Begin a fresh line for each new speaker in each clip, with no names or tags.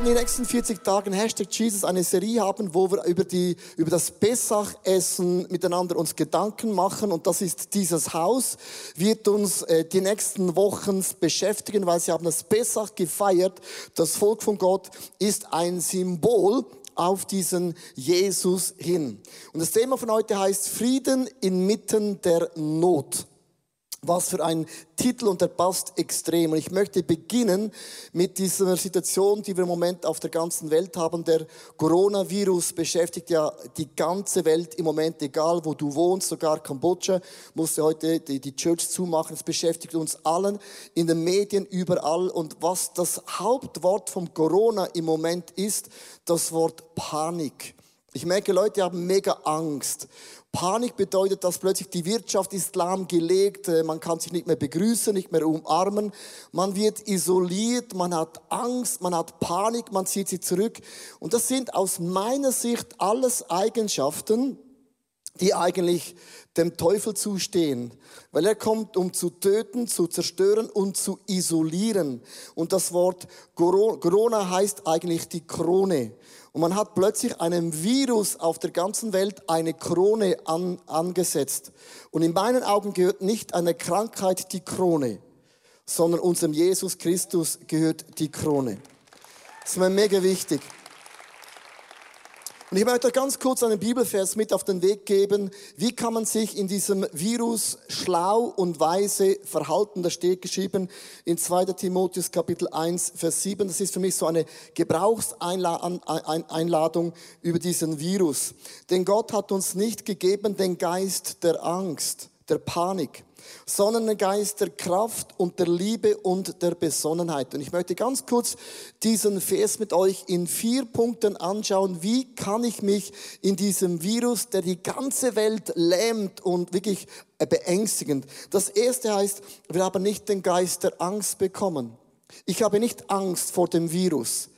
werden die nächsten 40 Tage Hashtag Jesus eine Serie haben, wo wir über, die, über das Pessach-Essen miteinander uns Gedanken machen. Und das ist dieses Haus, wird uns äh, die nächsten Wochen beschäftigen, weil sie haben das Pessach gefeiert. Das Volk von Gott ist ein Symbol auf diesen Jesus hin. Und das Thema von heute heißt Frieden inmitten der Not. Was für ein Titel und der passt extrem. Und ich möchte beginnen mit dieser Situation, die wir im Moment auf der ganzen Welt haben. Der Coronavirus beschäftigt ja die ganze Welt im Moment, egal wo du wohnst, sogar Kambodscha musste heute die, die Church zumachen. Es beschäftigt uns allen in den Medien überall. Und was das Hauptwort vom Corona im Moment ist, das Wort Panik. Ich merke, Leute haben mega Angst. Panik bedeutet, dass plötzlich die Wirtschaft ist lahmgelegt, äh, man kann sich nicht mehr begrüßen, nicht mehr umarmen, man wird isoliert, man hat Angst, man hat Panik, man zieht sich zurück. Und das sind aus meiner Sicht alles Eigenschaften, die eigentlich dem Teufel zustehen, weil er kommt, um zu töten, zu zerstören und zu isolieren. Und das Wort Corona heißt eigentlich die Krone. Und man hat plötzlich einem Virus auf der ganzen Welt eine Krone an, angesetzt. Und in meinen Augen gehört nicht eine Krankheit die Krone, sondern unserem Jesus Christus gehört die Krone. Das ist mir mega wichtig. Und ich möchte euch ganz kurz einen Bibelvers mit auf den Weg geben. Wie kann man sich in diesem Virus schlau und weise verhalten? Da steht geschrieben in 2. Timotheus Kapitel 1, Vers 7. Das ist für mich so eine Gebrauchseinladung über diesen Virus. Denn Gott hat uns nicht gegeben den Geist der Angst, der Panik, sondern ein Geist der Kraft und der Liebe und der Besonnenheit. Und ich möchte ganz kurz diesen Vers mit euch in vier Punkten anschauen. Wie kann ich mich in diesem Virus, der die ganze Welt lähmt und wirklich beängstigend. Das erste heißt, wir haben nicht den Geist der Angst bekommen. Ich habe nicht Angst vor dem Virus.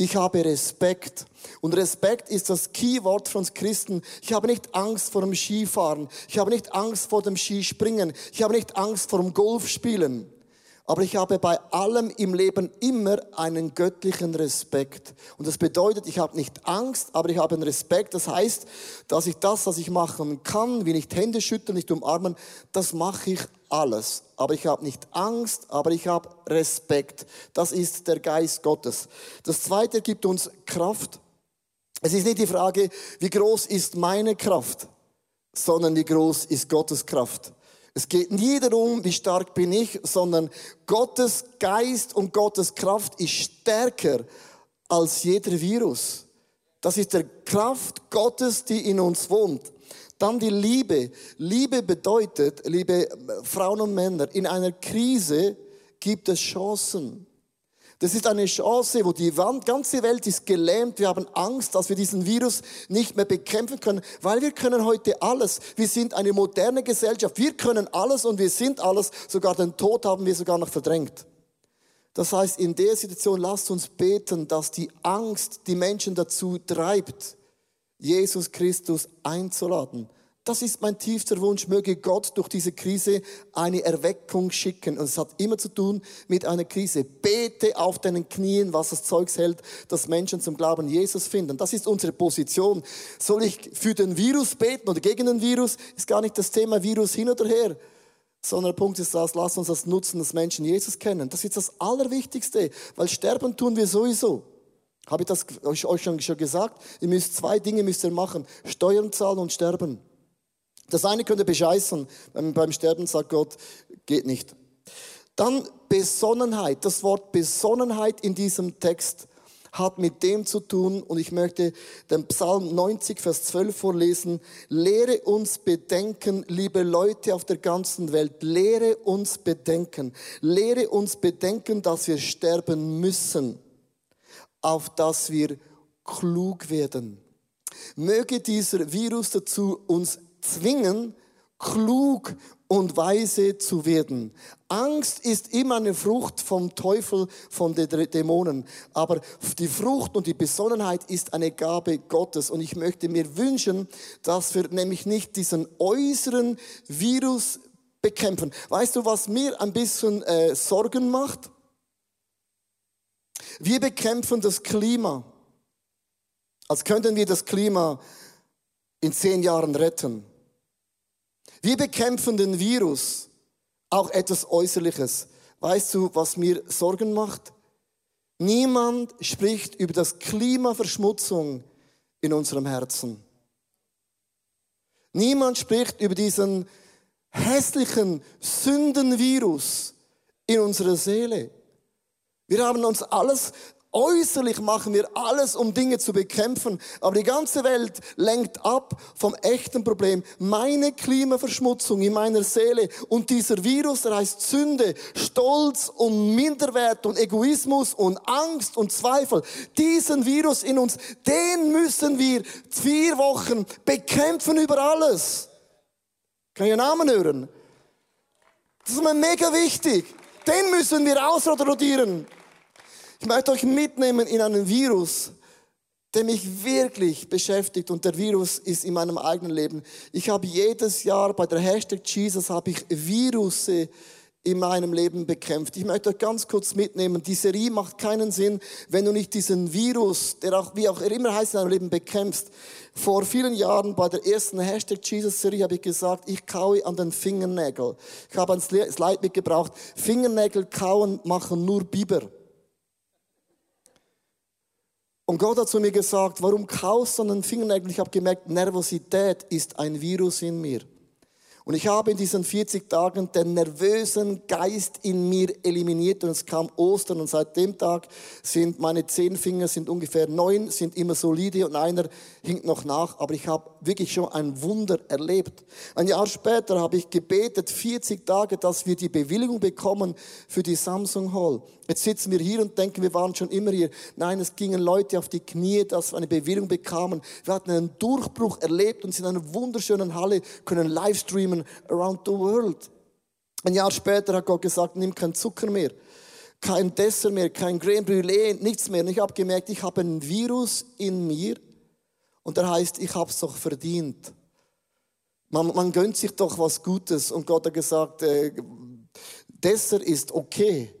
Ich habe Respekt. Und Respekt ist das Keyword für uns Christen. Ich habe nicht Angst vor dem Skifahren. Ich habe nicht Angst vor dem Skispringen. Ich habe nicht Angst vor dem Golfspielen. Aber ich habe bei allem im Leben immer einen göttlichen Respekt. Und das bedeutet, ich habe nicht Angst, aber ich habe einen Respekt. Das heißt, dass ich das, was ich machen kann, wie nicht Hände schütteln, nicht umarmen, das mache ich alles. Aber ich habe nicht Angst, aber ich habe Respekt. Das ist der Geist Gottes. Das Zweite gibt uns Kraft. Es ist nicht die Frage, wie groß ist meine Kraft, sondern wie groß ist Gottes Kraft. Es geht nie darum, wie stark bin ich, sondern Gottes Geist und Gottes Kraft ist stärker als jeder Virus. Das ist der Kraft Gottes, die in uns wohnt. Dann die Liebe. Liebe bedeutet, liebe Frauen und Männer, in einer Krise gibt es Chancen. Das ist eine Chance, wo die ganze Welt ist gelähmt. Wir haben Angst, dass wir diesen Virus nicht mehr bekämpfen können, weil wir können heute alles. Wir sind eine moderne Gesellschaft. Wir können alles und wir sind alles. Sogar den Tod haben wir sogar noch verdrängt. Das heißt, in der Situation lasst uns beten, dass die Angst die Menschen dazu treibt, Jesus Christus einzuladen das ist mein tiefster Wunsch. Möge Gott durch diese Krise eine Erweckung schicken. Und es hat immer zu tun mit einer Krise. Bete auf deinen Knien, was das Zeugs hält, dass Menschen zum Glauben Jesus finden. Das ist unsere Position. Soll ich für den Virus beten oder gegen den Virus? Ist gar nicht das Thema Virus hin oder her. Sondern der Punkt ist das, lass uns das nutzen, dass Menschen Jesus kennen. Das ist das Allerwichtigste, weil sterben tun wir sowieso. Habe ich das euch schon gesagt? Ihr müsst zwei Dinge müsst ihr machen. Steuern zahlen und sterben. Das eine könnte bescheißen. Beim Sterben sagt Gott, geht nicht. Dann Besonnenheit. Das Wort Besonnenheit in diesem Text hat mit dem zu tun, und ich möchte den Psalm 90, Vers 12 vorlesen. Lehre uns bedenken, liebe Leute auf der ganzen Welt, lehre uns bedenken. Lehre uns bedenken, dass wir sterben müssen, auf dass wir klug werden. Möge dieser Virus dazu uns zwingen, klug und weise zu werden. Angst ist immer eine Frucht vom Teufel, von den Dämonen. Aber die Frucht und die Besonnenheit ist eine Gabe Gottes. Und ich möchte mir wünschen, dass wir nämlich nicht diesen äußeren Virus bekämpfen. Weißt du, was mir ein bisschen äh, Sorgen macht? Wir bekämpfen das Klima, als könnten wir das Klima in zehn Jahren retten. Wir bekämpfen den Virus, auch etwas Äußerliches. Weißt du, was mir Sorgen macht? Niemand spricht über das Klimaverschmutzung in unserem Herzen. Niemand spricht über diesen hässlichen Sündenvirus in unserer Seele. Wir haben uns alles Äußerlich machen wir alles, um Dinge zu bekämpfen, aber die ganze Welt lenkt ab vom echten Problem. Meine Klimaverschmutzung in meiner Seele und dieser Virus, der heißt Sünde, Stolz und Minderwert und Egoismus und Angst und Zweifel. Diesen Virus in uns, den müssen wir vier Wochen bekämpfen über alles. Kann ich einen Namen hören? Das ist mir mega wichtig. Den müssen wir ausrotieren. Ich möchte euch mitnehmen in einen Virus, der mich wirklich beschäftigt und der Virus ist in meinem eigenen Leben. Ich habe jedes Jahr bei der Hashtag Jesus habe ich Virusse in meinem Leben bekämpft. Ich möchte euch ganz kurz mitnehmen. Die Serie macht keinen Sinn, wenn du nicht diesen Virus, der auch, wie auch immer heißt, in deinem Leben bekämpfst. Vor vielen Jahren bei der ersten Hashtag Jesus Serie habe ich gesagt, ich kaue an den Fingernägeln. Ich habe ein Slide mitgebracht. Fingernägel kauen machen nur Biber. Und Gott hat zu mir gesagt, warum kaust du an den Fingernägeln? Ich habe gemerkt, Nervosität ist ein Virus in mir. Und ich habe in diesen 40 Tagen den nervösen Geist in mir eliminiert und es kam Ostern und seit dem Tag sind meine zehn Finger sind ungefähr neun, sind immer solide und einer hinkt noch nach. Aber ich habe wirklich schon ein Wunder erlebt. Ein Jahr später habe ich gebetet, 40 Tage, dass wir die Bewilligung bekommen für die Samsung Hall. Jetzt sitzen wir hier und denken, wir waren schon immer hier. Nein, es gingen Leute auf die Knie, dass wir eine Bewilligung bekamen. Wir hatten einen Durchbruch erlebt und sind in einer wunderschönen Halle, können live streamen around the world. Ein Jahr später hat Gott gesagt, nimm keinen Zucker mehr, kein Dessert mehr, kein Creme Brûlée, nichts mehr. Und ich habe gemerkt, ich habe ein Virus in mir und der heißt, ich habe es doch verdient. Man, man gönnt sich doch was Gutes und Gott hat gesagt, äh, Dessert ist okay,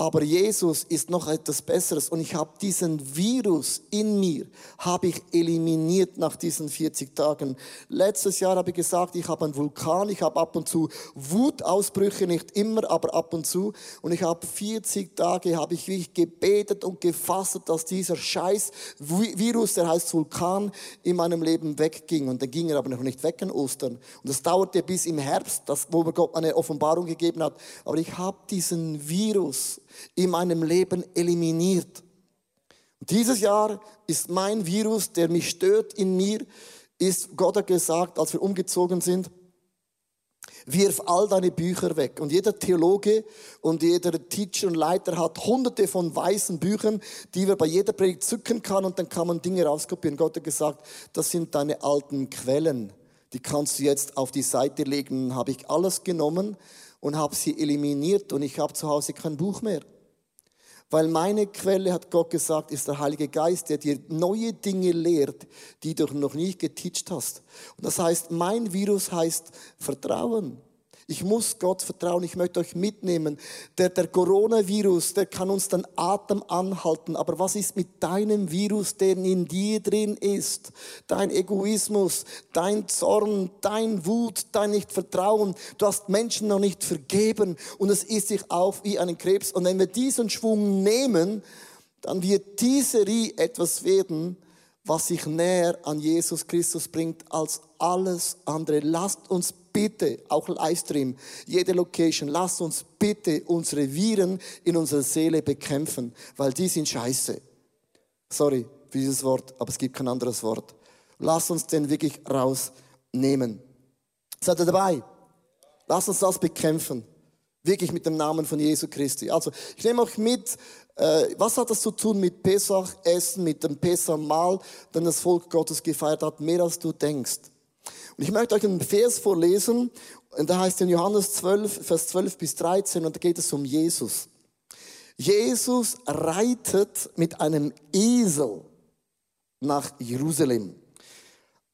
aber Jesus ist noch etwas Besseres und ich habe diesen Virus in mir, habe ich eliminiert nach diesen 40 Tagen. Letztes Jahr habe ich gesagt, ich habe einen Vulkan, ich habe ab und zu Wutausbrüche, nicht immer, aber ab und zu. Und ich habe 40 Tage, habe ich wirklich gebetet und gefasst, dass dieser scheiß Virus, der heißt Vulkan, in meinem Leben wegging. Und dann ging er aber noch nicht weg in Ostern. Und das dauerte bis im Herbst, das, wo mir Gott eine Offenbarung gegeben hat. Aber ich habe diesen Virus in meinem Leben eliminiert. Dieses Jahr ist mein Virus, der mich stört in mir, ist, Gott hat gesagt, als wir umgezogen sind, wirf all deine Bücher weg. Und jeder Theologe und jeder Teacher und Leiter hat hunderte von weißen Büchern, die wir bei jeder Predigt zücken kann und dann kann man Dinge rauskopieren. Gott hat gesagt, das sind deine alten Quellen. Die kannst du jetzt auf die Seite legen. Habe ich alles genommen und habe sie eliminiert und ich habe zu Hause kein Buch mehr. Weil meine Quelle, hat Gott gesagt, ist der Heilige Geist, der dir neue Dinge lehrt, die du noch nicht geteacht hast. Und das heißt, mein Virus heißt Vertrauen. Ich muss Gott vertrauen. Ich möchte euch mitnehmen. Der, der Coronavirus, der kann uns den Atem anhalten. Aber was ist mit deinem Virus, der in dir drin ist? Dein Egoismus, dein Zorn, dein Wut, dein Nicht-Vertrauen. Du hast Menschen noch nicht vergeben und es isst sich auf wie einen Krebs. Und wenn wir diesen Schwung nehmen, dann wird diese Rie etwas werden, was sich näher an Jesus Christus bringt als alles andere. Lasst uns bitte, auch Livestream, jede Location, lasst uns bitte unsere Viren in unserer Seele bekämpfen, weil die sind scheiße. Sorry für dieses Wort, aber es gibt kein anderes Wort. Lasst uns den wirklich rausnehmen. Seid ihr dabei? Lasst uns das bekämpfen. Wirklich mit dem Namen von Jesu Christi. Also, ich nehme euch mit, äh, was hat das zu tun mit Pesach-Essen, mit dem Pesach-Mahl, den das Volk Gottes gefeiert hat, mehr als du denkst. Und ich möchte euch einen Vers vorlesen, und da heißt in Johannes 12, Vers 12 bis 13, und da geht es um Jesus. Jesus reitet mit einem Esel nach Jerusalem.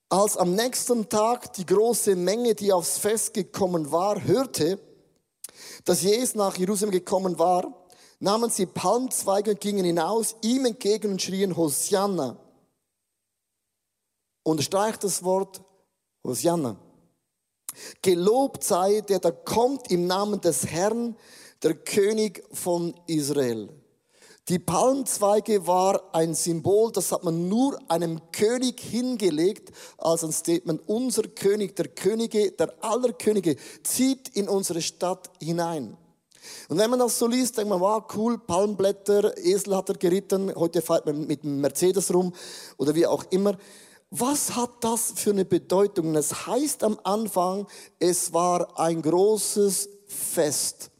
Als am nächsten Tag die große Menge, die aufs Fest gekommen war, hörte, dass Jesus nach Jerusalem gekommen war, nahmen sie Palmzweige und gingen hinaus ihm entgegen und schrien Hosianna. Unterstreicht das Wort Hosianna. Gelobt sei der, der kommt im Namen des Herrn, der König von Israel. Die Palmzweige war ein Symbol, das hat man nur einem König hingelegt, als ein Statement. Unser König, der Könige, der aller Könige, zieht in unsere Stadt hinein. Und wenn man das so liest, denkt man, wow, cool, Palmblätter, Esel hat er geritten, heute fährt man mit einem Mercedes rum oder wie auch immer. Was hat das für eine Bedeutung? Es heißt am Anfang, es war ein großes Fest.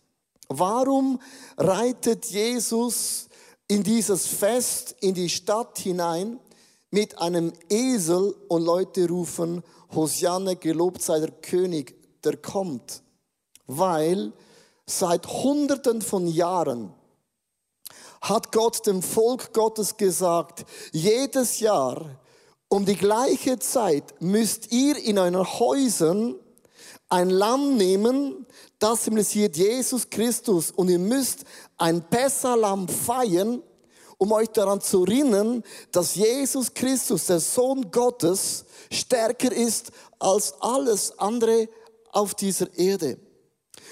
Warum reitet Jesus in dieses Fest, in die Stadt hinein mit einem Esel und Leute rufen, Hosianne, gelobt sei der König, der kommt? Weil seit Hunderten von Jahren hat Gott dem Volk Gottes gesagt, jedes Jahr um die gleiche Zeit müsst ihr in euren Häusern ein Lamm nehmen, das symbolisiert Jesus Christus. Und ihr müsst ein Pessalamm feiern, um euch daran zu erinnern, dass Jesus Christus, der Sohn Gottes, stärker ist als alles andere auf dieser Erde.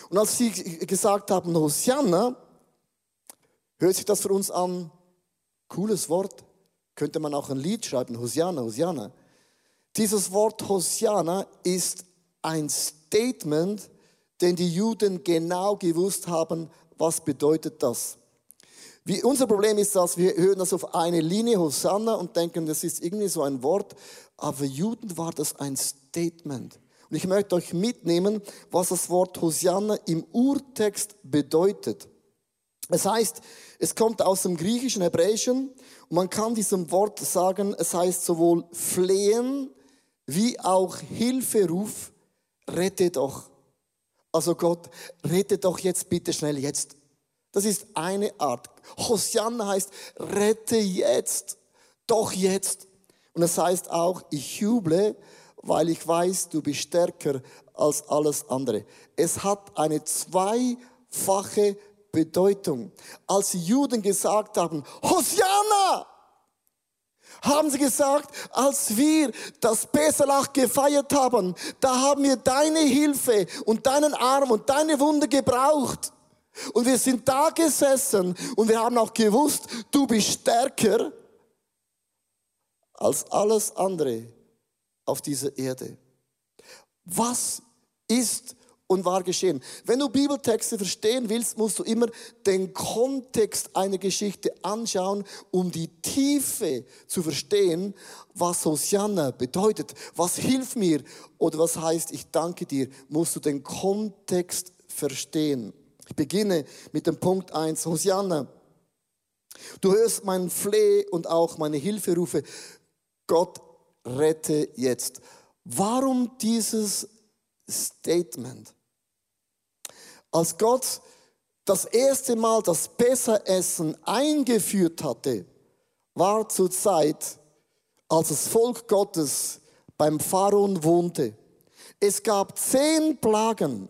Und als sie gesagt haben, Hosianna, hört sich das für uns an, cooles Wort, könnte man auch ein Lied schreiben, Hosianna, Hosianna. Dieses Wort Hosianna ist ein Statement, denn die Juden genau gewusst haben, was bedeutet das. Wie, unser Problem ist, dass wir hören das auf eine Linie, Hosanna, und denken, das ist irgendwie so ein Wort, aber für Juden war das ein Statement. Und ich möchte euch mitnehmen, was das Wort Hosanna im Urtext bedeutet. Es heißt, es kommt aus dem griechischen Hebräischen und man kann diesem Wort sagen, es heißt sowohl flehen wie auch Hilferuf, rette doch. Also Gott, rette doch jetzt bitte schnell jetzt. Das ist eine Art. Hosianna heißt, rette jetzt, doch jetzt. Und es heißt auch, ich juble, weil ich weiß, du bist stärker als alles andere. Es hat eine zweifache Bedeutung. Als die Juden gesagt haben, Hosianna, haben sie gesagt, als wir das Pesalach gefeiert haben, da haben wir deine Hilfe und deinen Arm und deine Wunde gebraucht. Und wir sind da gesessen und wir haben auch gewusst, du bist stärker als alles andere auf dieser Erde. Was ist und war geschehen. Wenn du Bibeltexte verstehen willst, musst du immer den Kontext einer Geschichte anschauen, um die Tiefe zu verstehen, was Hosianna bedeutet. Was hilft mir oder was heißt, ich danke dir, musst du den Kontext verstehen. Ich beginne mit dem Punkt 1. Hosianna, du hörst meinen Fleh und auch meine Hilferufe. Gott rette jetzt. Warum dieses Statement? Als Gott das erste Mal das Besseressen eingeführt hatte, war zur Zeit, als das Volk Gottes beim Pharaon wohnte. Es gab zehn Plagen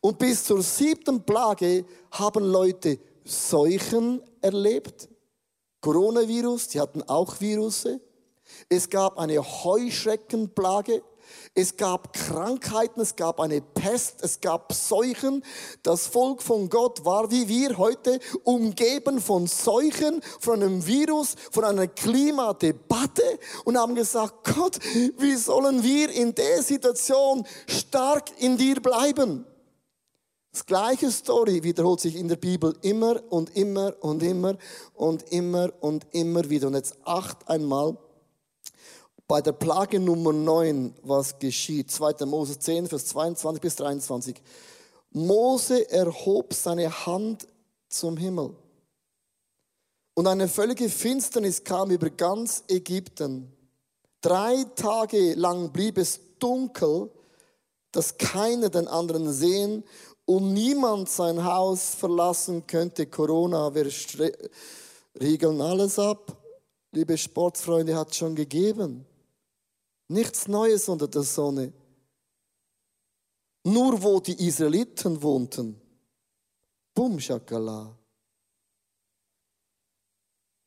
und bis zur siebten Plage haben Leute Seuchen erlebt. Coronavirus, die hatten auch Virusse. Es gab eine Heuschreckenplage. Es gab Krankheiten, es gab eine Pest, es gab Seuchen. Das Volk von Gott war wie wir heute umgeben von Seuchen, von einem Virus, von einer Klimadebatte und haben gesagt, Gott, wie sollen wir in der Situation stark in dir bleiben? Das gleiche Story wiederholt sich in der Bibel immer und immer und immer und immer und immer wieder. Und jetzt acht einmal bei der Plage Nummer 9, was geschieht. 2. Mose 10, Vers 22 bis 23. Mose erhob seine Hand zum Himmel. Und eine völlige Finsternis kam über ganz Ägypten. Drei Tage lang blieb es dunkel, dass keiner den anderen sehen und niemand sein Haus verlassen könnte. Corona, wir riegeln alles ab. Liebe Sportfreunde, hat schon gegeben. Nichts Neues unter der Sonne. Nur wo die Israeliten wohnten. Bum, Shakala.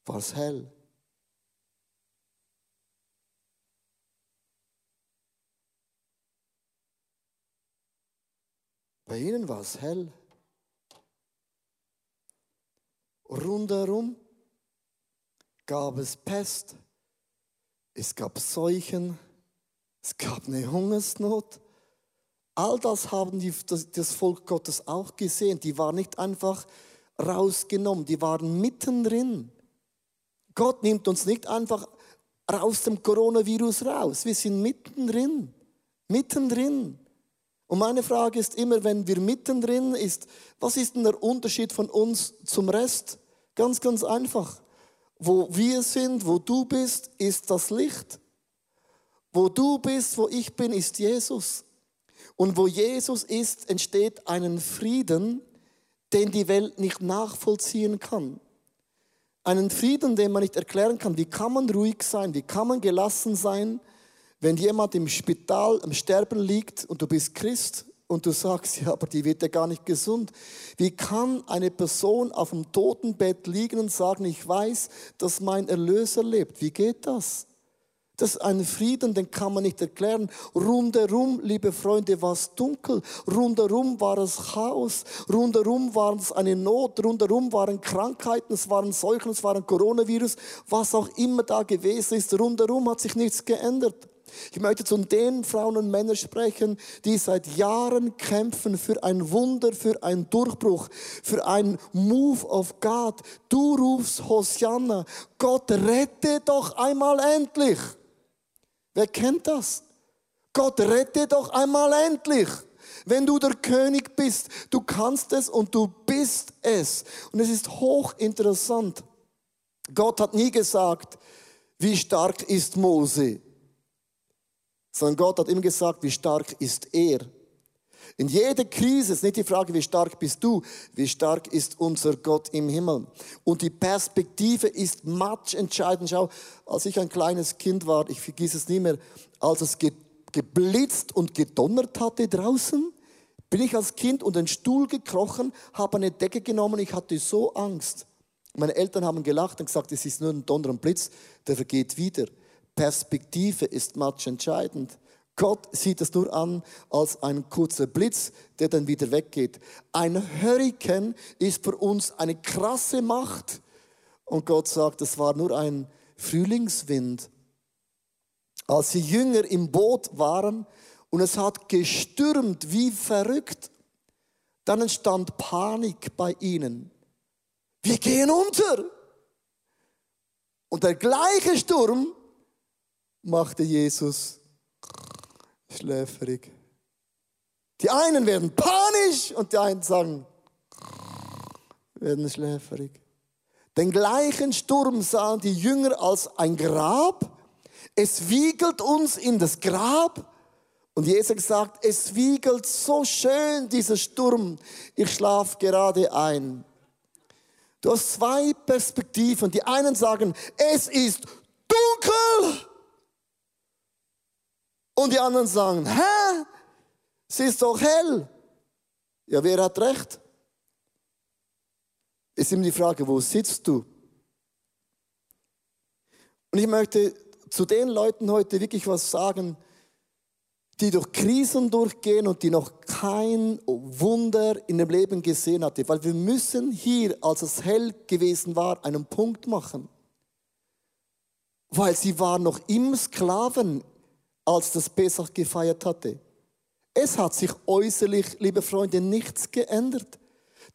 war es hell. Bei ihnen war es hell. Rundherum gab es Pest, es gab Seuchen, es gab eine Hungersnot. All das haben die, das, das Volk Gottes auch gesehen. Die waren nicht einfach rausgenommen, die waren mittendrin. Gott nimmt uns nicht einfach aus dem Coronavirus raus. Wir sind mittendrin. Mittendrin. Und meine Frage ist immer, wenn wir mittendrin ist, was ist denn der Unterschied von uns zum Rest? Ganz, ganz einfach. Wo wir sind, wo du bist, ist das Licht. Wo du bist, wo ich bin, ist Jesus. Und wo Jesus ist, entsteht einen Frieden, den die Welt nicht nachvollziehen kann. Einen Frieden, den man nicht erklären kann. Wie kann man ruhig sein? Wie kann man gelassen sein, wenn jemand im Spital am Sterben liegt und du bist Christ und du sagst, ja, aber die wird ja gar nicht gesund. Wie kann eine Person auf dem Totenbett liegen und sagen, ich weiß, dass mein Erlöser lebt? Wie geht das? Das ist ein Frieden, den kann man nicht erklären. Rundherum, liebe Freunde, war es dunkel. Rundherum war es Chaos. Rundherum war es eine Not. Rundherum waren Krankheiten, es waren Seuchen, es waren Coronavirus. Was auch immer da gewesen ist, rundherum hat sich nichts geändert. Ich möchte zu den Frauen und Männern sprechen, die seit Jahren kämpfen für ein Wunder, für einen Durchbruch, für ein Move of God. Du rufst Hosianna, Gott rette doch einmal endlich. Wer kennt das? Gott rette doch einmal endlich. Wenn du der König bist, du kannst es und du bist es. Und es ist hochinteressant. Gott hat nie gesagt, wie stark ist Mose, sondern Gott hat immer gesagt, wie stark ist er. In jeder Krise ist nicht die Frage, wie stark bist du, wie stark ist unser Gott im Himmel. Und die Perspektive ist match entscheidend. Schau, als ich ein kleines Kind war, ich vergesse es nie mehr, als es geblitzt und gedonnert hatte draußen, bin ich als Kind unter den Stuhl gekrochen, habe eine Decke genommen, ich hatte so Angst. Meine Eltern haben gelacht und gesagt, es ist nur ein Donner und Blitz, der vergeht wieder. Perspektive ist match entscheidend. Gott sieht es nur an als ein kurzer Blitz, der dann wieder weggeht. Ein Hurrikan ist für uns eine krasse Macht. Und Gott sagt, es war nur ein Frühlingswind. Als die Jünger im Boot waren und es hat gestürmt wie verrückt, dann entstand Panik bei ihnen. Wir gehen unter. Und der gleiche Sturm machte Jesus schläfrig. Die einen werden panisch und die einen sagen, werden schläfrig. Den gleichen Sturm sahen die Jünger als ein Grab. Es wiegelt uns in das Grab. Und Jesus sagt, es wiegelt so schön dieser Sturm. Ich schlaf gerade ein. Du hast zwei Perspektiven. Die einen sagen, es ist dunkel. Und die anderen sagen, hä? Es ist doch hell. Ja, wer hat recht? Ist immer die Frage, wo sitzt du? Und ich möchte zu den Leuten heute wirklich was sagen, die durch Krisen durchgehen und die noch kein Wunder in dem Leben gesehen hatte. Weil wir müssen hier, als es hell gewesen war, einen Punkt machen. Weil sie waren noch immer Sklaven als das Pesach gefeiert hatte. Es hat sich äußerlich, liebe Freunde, nichts geändert.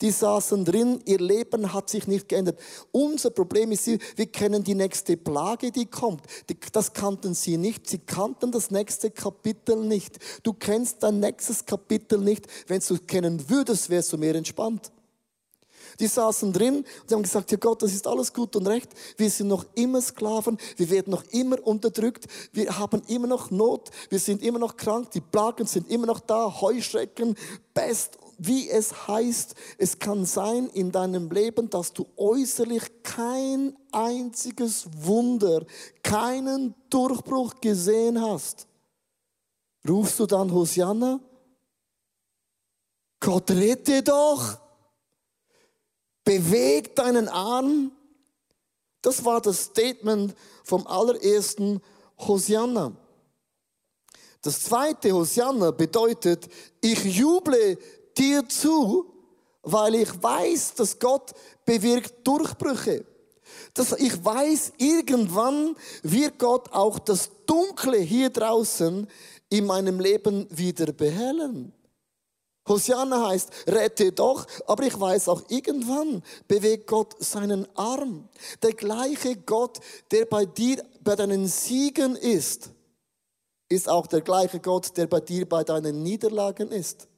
Die saßen drin, ihr Leben hat sich nicht geändert. Unser Problem ist, wir kennen die nächste Plage, die kommt. Das kannten sie nicht. Sie kannten das nächste Kapitel nicht. Du kennst dein nächstes Kapitel nicht. Wenn du es kennen würdest, wärst du mehr entspannt. Die saßen drin und haben gesagt, ja Gott, das ist alles gut und recht. Wir sind noch immer Sklaven, wir werden noch immer unterdrückt, wir haben immer noch Not, wir sind immer noch krank, die Plagen sind immer noch da, Heuschrecken, Pest, wie es heißt, es kann sein in deinem Leben, dass du äußerlich kein einziges Wunder, keinen Durchbruch gesehen hast. Rufst du dann Hosianna? Gott rette doch! Beweg deinen Arm Das war das Statement vom allerersten Hosianna. Das zweite Hosianna bedeutet, ich juble dir zu, weil ich weiß, dass Gott bewirkt Durchbrüche. Dass ich weiß, irgendwann wird Gott auch das Dunkle hier draußen in meinem Leben wieder behellen. Hosianna heißt, rette doch, aber ich weiß auch, irgendwann bewegt Gott seinen Arm. Der gleiche Gott, der bei dir, bei deinen Siegen ist, ist auch der gleiche Gott, der bei dir bei deinen Niederlagen ist.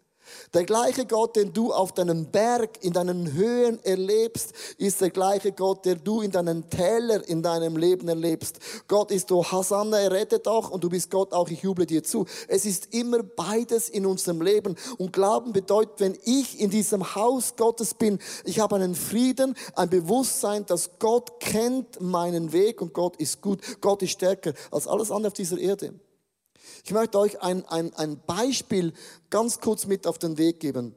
Der gleiche Gott, den du auf deinem Berg, in deinen Höhen erlebst, ist der gleiche Gott, der du in deinen Tälern in deinem Leben erlebst. Gott ist du Hasanna, er rettet auch und du bist Gott auch, ich juble dir zu. Es ist immer beides in unserem Leben. Und Glauben bedeutet, wenn ich in diesem Haus Gottes bin, ich habe einen Frieden, ein Bewusstsein, dass Gott kennt meinen Weg und Gott ist gut. Gott ist stärker als alles andere auf dieser Erde. Ich möchte euch ein, ein, ein Beispiel ganz kurz mit auf den Weg geben.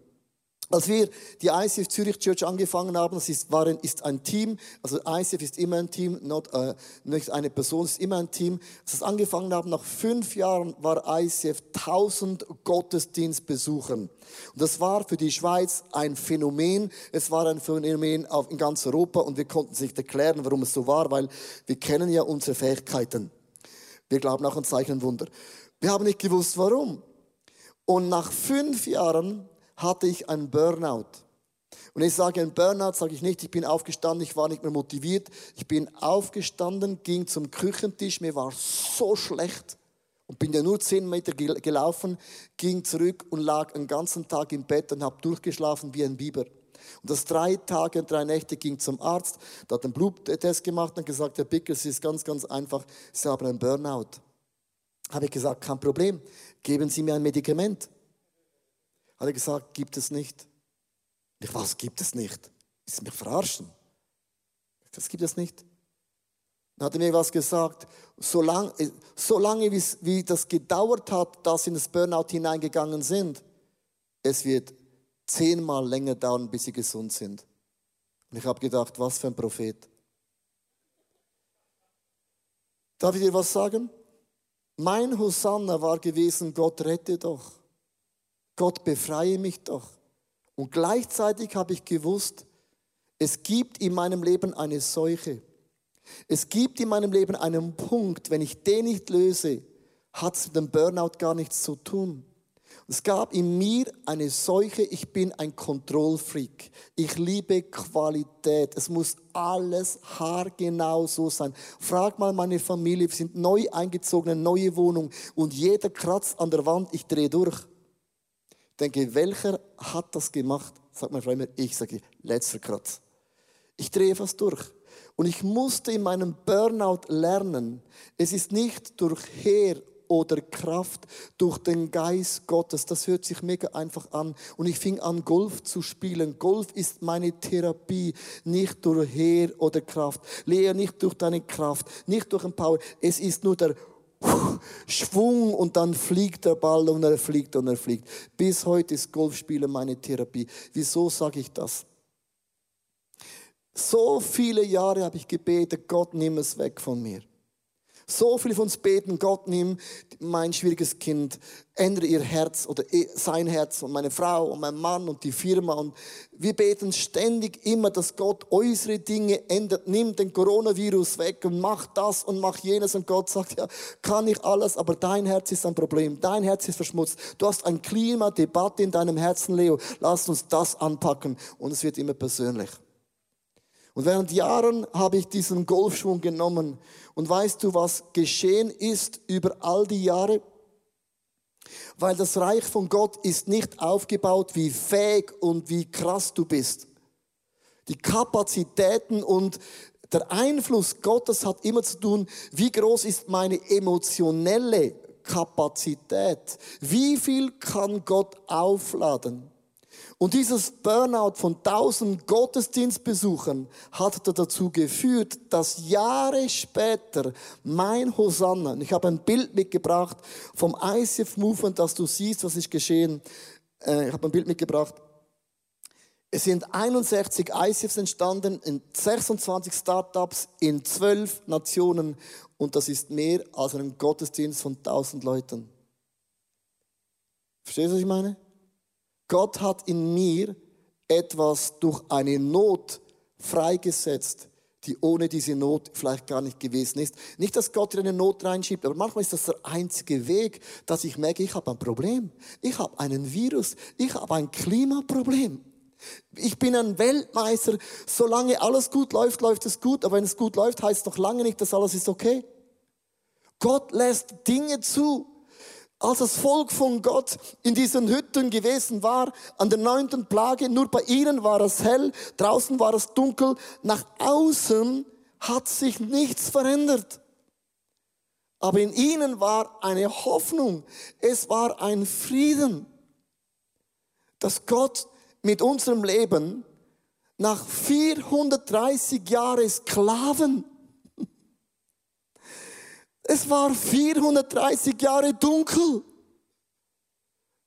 Als wir die ICF Zürich Church angefangen haben, das ist, waren, ist ein Team, also ICF ist immer ein Team, not, äh, nicht eine Person, ist immer ein Team. Als wir angefangen haben, nach fünf Jahren war ICF 1000 Gottesdienstbesuchern. Und das war für die Schweiz ein Phänomen. Es war ein Phänomen auf, in ganz Europa und wir konnten sich erklären, warum es so war, weil wir kennen ja unsere Fähigkeiten. Wir glauben auch an Zeichen und Wunder. Wir haben nicht gewusst, warum. Und nach fünf Jahren hatte ich einen Burnout. Und ich sage ein Burnout, sage ich nicht, ich bin aufgestanden, ich war nicht mehr motiviert. Ich bin aufgestanden, ging zum Küchentisch, mir war so schlecht und bin ja nur zehn Meter gelaufen, ging zurück und lag einen ganzen Tag im Bett und habe durchgeschlafen wie ein Biber. Und das drei Tage und drei Nächte ging zum Arzt, der hat einen Bluttest gemacht und gesagt, Herr Bickel, es ist ganz, ganz einfach, Sie haben einen Burnout. Habe ich gesagt, kein Problem, geben Sie mir ein Medikament. Hat er gesagt, gibt es nicht. Ich, was gibt es nicht? Ist mich verarschen? Das gibt es nicht. Dann hat er mir was gesagt, solange, solange wie das gedauert hat, dass sie in das Burnout hineingegangen sind, es wird zehnmal länger dauern, bis sie gesund sind. Und ich habe gedacht, was für ein Prophet. Darf ich dir was sagen? Mein Hosanna war gewesen, Gott rette doch. Gott befreie mich doch. Und gleichzeitig habe ich gewusst, es gibt in meinem Leben eine Seuche. Es gibt in meinem Leben einen Punkt, wenn ich den nicht löse, hat es mit dem Burnout gar nichts zu tun. Es gab in mir eine Seuche, ich bin ein Kontrollfreak. Ich liebe Qualität. Es muss alles haargenau so sein. Frag mal meine Familie, wir sind neu eingezogen, eine neue Wohnung und jeder kratzt an der Wand, ich drehe durch. Ich denke, welcher hat das gemacht? Sagt mein Freund mir, ich sage, letzter Kratz. Ich drehe fast durch. Und ich musste in meinem Burnout lernen, es ist nicht durch Heer oder Kraft durch den Geist Gottes. Das hört sich mega einfach an. Und ich fing an, Golf zu spielen. Golf ist meine Therapie, nicht durch Heer oder Kraft. Lea, nicht durch deine Kraft, nicht durch den Power. Es ist nur der Schwung und dann fliegt der Ball und er fliegt und er fliegt. Bis heute ist Golfspielen meine Therapie. Wieso sage ich das? So viele Jahre habe ich gebetet, Gott nimm es weg von mir. So viele von uns beten, Gott nimm mein schwieriges Kind, ändere ihr Herz oder sein Herz und meine Frau und mein Mann und die Firma. Und wir beten ständig immer, dass Gott äußere Dinge ändert, nimm den Coronavirus weg und mach das und mach jenes. Und Gott sagt, ja, kann ich alles, aber dein Herz ist ein Problem, dein Herz ist verschmutzt. Du hast ein Klimadebatte in deinem Herzen, Leo. Lass uns das anpacken. Und es wird immer persönlich. Und während Jahren habe ich diesen Golfschwung genommen. Und weißt du, was geschehen ist über all die Jahre? Weil das Reich von Gott ist nicht aufgebaut, wie fähig und wie krass du bist. Die Kapazitäten und der Einfluss Gottes hat immer zu tun, wie groß ist meine emotionelle Kapazität? Wie viel kann Gott aufladen? Und dieses Burnout von tausend Gottesdienstbesuchern hat dazu geführt, dass Jahre später mein Hosanna, ich habe ein Bild mitgebracht vom ICF Movement, dass du siehst, was ist geschehen. Äh, ich habe ein Bild mitgebracht. Es sind 61 ICFs entstanden, in 26 Startups, in 12 Nationen und das ist mehr als ein Gottesdienst von 1000 Leuten. Verstehst du, was ich meine? Gott hat in mir etwas durch eine Not freigesetzt, die ohne diese Not vielleicht gar nicht gewesen ist. Nicht, dass Gott in eine Not reinschiebt, aber manchmal ist das der einzige Weg, dass ich merke, ich habe ein Problem. Ich habe einen Virus. Ich habe ein Klimaproblem. Ich bin ein Weltmeister. Solange alles gut läuft, läuft es gut. Aber wenn es gut läuft, heißt es noch lange nicht, dass alles ist okay. Gott lässt Dinge zu. Als das Volk von Gott in diesen Hütten gewesen war, an der neunten Plage, nur bei ihnen war es hell, draußen war es dunkel, nach außen hat sich nichts verändert. Aber in ihnen war eine Hoffnung, es war ein Frieden, dass Gott mit unserem Leben nach 430 Jahren Sklaven, es war 430 Jahre dunkel,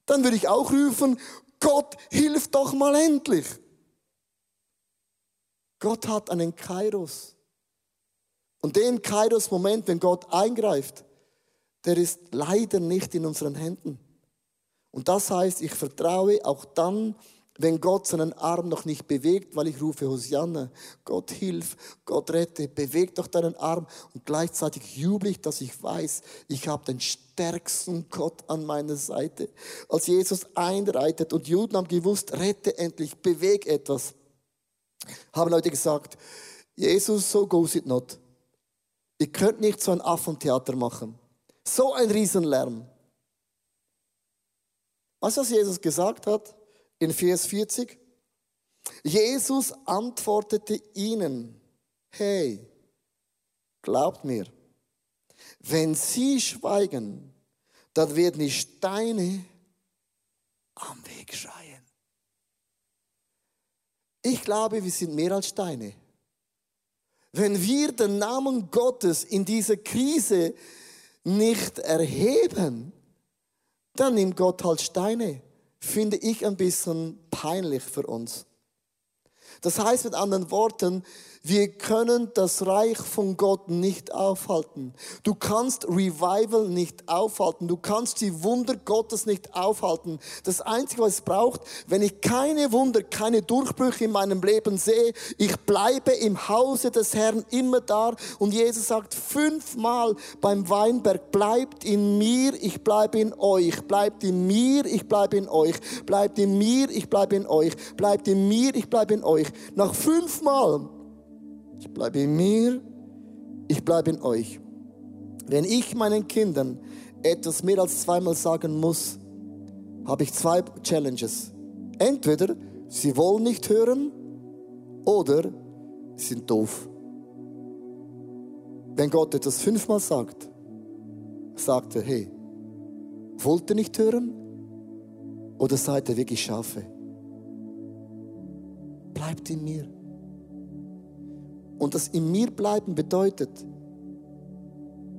dann würde ich auch rufen, Gott, hilf doch mal endlich. Gott hat einen Kairos. Und den Kairos-Moment, wenn Gott eingreift, der ist leider nicht in unseren Händen. Und das heißt, ich vertraue auch dann, wenn Gott seinen Arm noch nicht bewegt, weil ich rufe Hosianna, Gott hilf, Gott rette, beweg doch deinen Arm und gleichzeitig jubel ich, dass ich weiß, ich habe den stärksten Gott an meiner Seite. Als Jesus einreitet und Juden haben gewusst, rette endlich, beweg etwas, haben Leute gesagt, Jesus, so goes it not. Ihr könnt nicht so ein Affentheater machen. So ein Riesenlärm. Weißt du, was Jesus gesagt hat? In Vers 40. Jesus antwortete ihnen, hey, glaubt mir, wenn sie schweigen, dann werden die Steine am Weg schreien. Ich glaube, wir sind mehr als Steine. Wenn wir den Namen Gottes in dieser Krise nicht erheben, dann nimmt Gott halt Steine finde ich ein bisschen peinlich für uns. Das heißt mit anderen Worten, wir können das Reich von Gott nicht aufhalten. Du kannst Revival nicht aufhalten. Du kannst die Wunder Gottes nicht aufhalten. Das Einzige, was es braucht, wenn ich keine Wunder, keine Durchbrüche in meinem Leben sehe, ich bleibe im Hause des Herrn immer da. Und Jesus sagt fünfmal beim Weinberg, bleibt in mir, ich bleibe in euch. Bleibt in mir, ich bleibe in euch. Bleibt in mir, ich bleibe in euch. Bleibt in mir, ich bleibe in euch. Nach fünfmal ich bleibe in mir, ich bleibe in euch. Wenn ich meinen Kindern etwas mehr als zweimal sagen muss, habe ich zwei Challenges. Entweder sie wollen nicht hören oder sie sind doof. Wenn Gott etwas fünfmal sagt, sagt er, hey, wollt ihr nicht hören? Oder seid ihr wirklich Schafe? Bleibt in mir. Und das in mir bleiben bedeutet,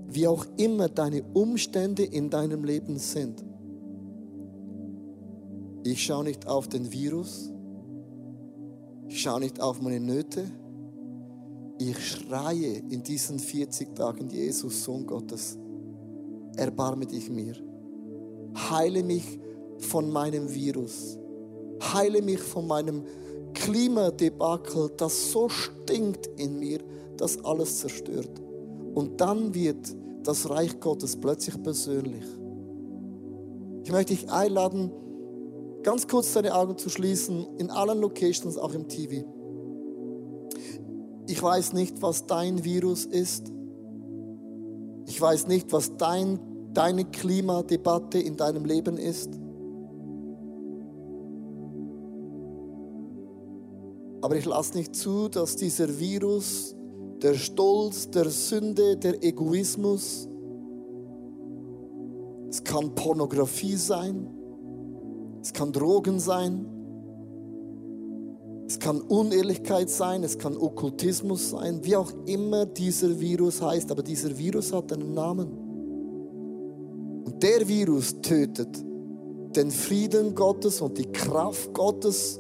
wie auch immer deine Umstände in deinem Leben sind. Ich schaue nicht auf den Virus. Ich schaue nicht auf meine Nöte. Ich schreie in diesen 40 Tagen, Jesus, Sohn Gottes, erbarme dich mir. Heile mich von meinem Virus. Heile mich von meinem Virus Klimadebakel, das so stinkt in mir, dass alles zerstört. Und dann wird das Reich Gottes plötzlich persönlich. Ich möchte dich einladen, ganz kurz deine Augen zu schließen, in allen Locations, auch im TV. Ich weiß nicht, was dein Virus ist. Ich weiß nicht, was dein, deine Klimadebatte in deinem Leben ist. Aber ich lasse nicht zu, dass dieser Virus, der Stolz, der Sünde, der Egoismus, es kann Pornografie sein, es kann Drogen sein, es kann Unehrlichkeit sein, es kann Okkultismus sein, wie auch immer dieser Virus heißt, aber dieser Virus hat einen Namen. Und der Virus tötet den Frieden Gottes und die Kraft Gottes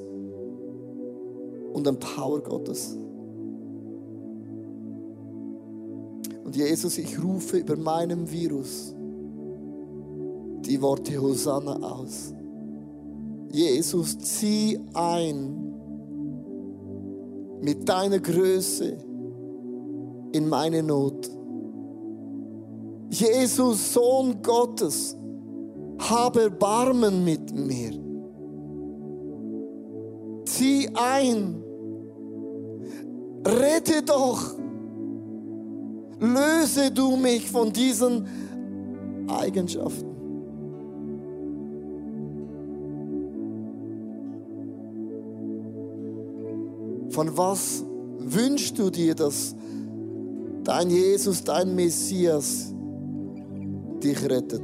und dem Power Gottes. Und Jesus, ich rufe über meinem Virus die Worte Hosanna aus. Jesus, zieh ein mit deiner Größe in meine Not. Jesus, Sohn Gottes, habe Barmen mit mir. Zieh ein, rette doch, löse du mich von diesen Eigenschaften. Von was wünschst du dir, dass dein Jesus, dein Messias dich rettet?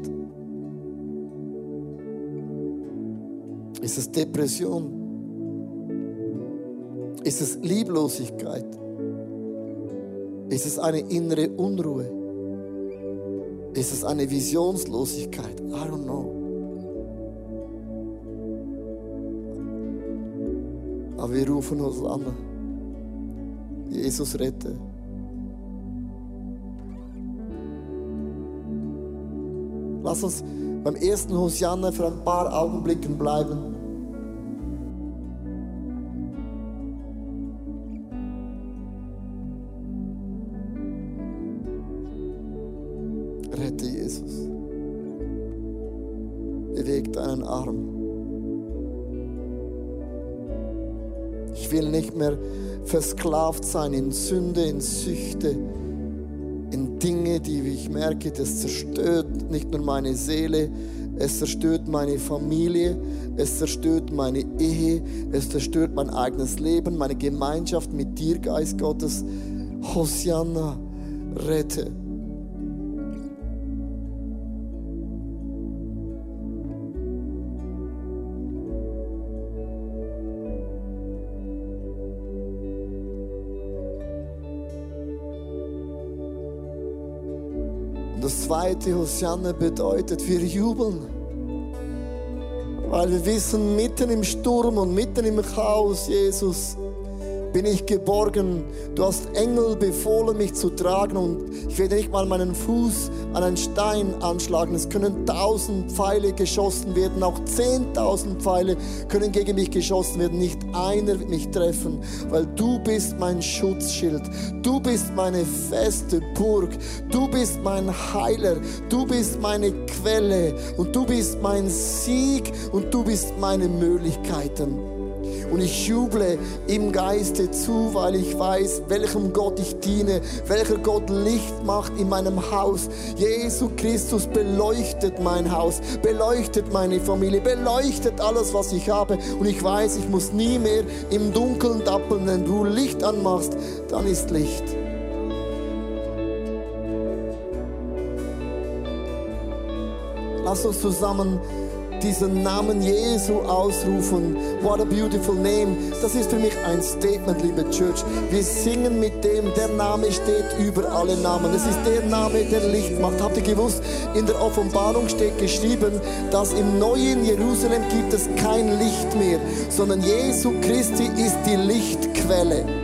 Ist es Depression? Ist es Lieblosigkeit? Ist es eine innere Unruhe? Ist es eine Visionslosigkeit? I don't know. Aber wir rufen uns an. Jesus rette. Lass uns beim ersten Hosianna für ein paar Augenblicken bleiben. Versklavt sein in Sünde, in Süchte, in Dinge, die ich merke, das zerstört nicht nur meine Seele, es zerstört meine Familie, es zerstört meine Ehe, es zerstört mein eigenes Leben, meine Gemeinschaft mit dir, Geist Gottes. Hosianna, rette. Zweite Hosianna bedeutet, wir jubeln. Weil wir wissen, mitten im Sturm und mitten im Chaos, Jesus, bin ich geborgen. Du hast Engel befohlen, mich zu tragen und ich werde nicht mal meinen Fuß an einen Stein anschlagen. Es können tausend Pfeile geschossen werden, auch zehntausend Pfeile können gegen mich geschossen werden. Nicht einer wird mich treffen, weil du bist mein Schutzschild. Du bist meine feste Burg. Du bist mein Heiler. Du bist meine Quelle und du bist mein Sieg und du bist meine Möglichkeiten. Und ich juble im Geiste zu, weil ich weiß, welchem Gott ich diene, welcher Gott Licht macht in meinem Haus. Jesu Christus beleuchtet mein Haus, beleuchtet meine Familie, beleuchtet alles, was ich habe. Und ich weiß, ich muss nie mehr im Dunkeln dappeln. Wenn du Licht anmachst, dann ist Licht. Lass uns zusammen diesen Namen Jesu ausrufen. What a beautiful name. Das ist für mich ein Statement, liebe Church. Wir singen mit dem, der Name steht über alle Namen. Es ist der Name, der Licht macht. Habt ihr gewusst, in der Offenbarung steht geschrieben, dass im neuen Jerusalem gibt es kein Licht mehr, sondern Jesu Christi ist die Lichtquelle.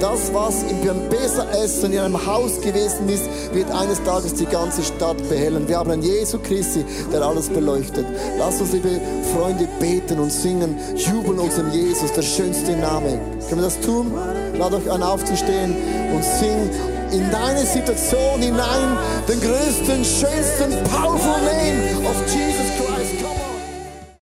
Das, was im besser Essen in einem Haus gewesen ist, wird eines Tages die ganze Stadt behellen. Wir haben einen Jesu Christi, der alles beleuchtet. Lasst uns, liebe Freunde, beten und singen, jubeln unserem Jesus, der schönste Name. Können wir das tun? Lad euch an aufzustehen und sing in deine Situation hinein den größten, schönsten, powerful name of Jesus Christ.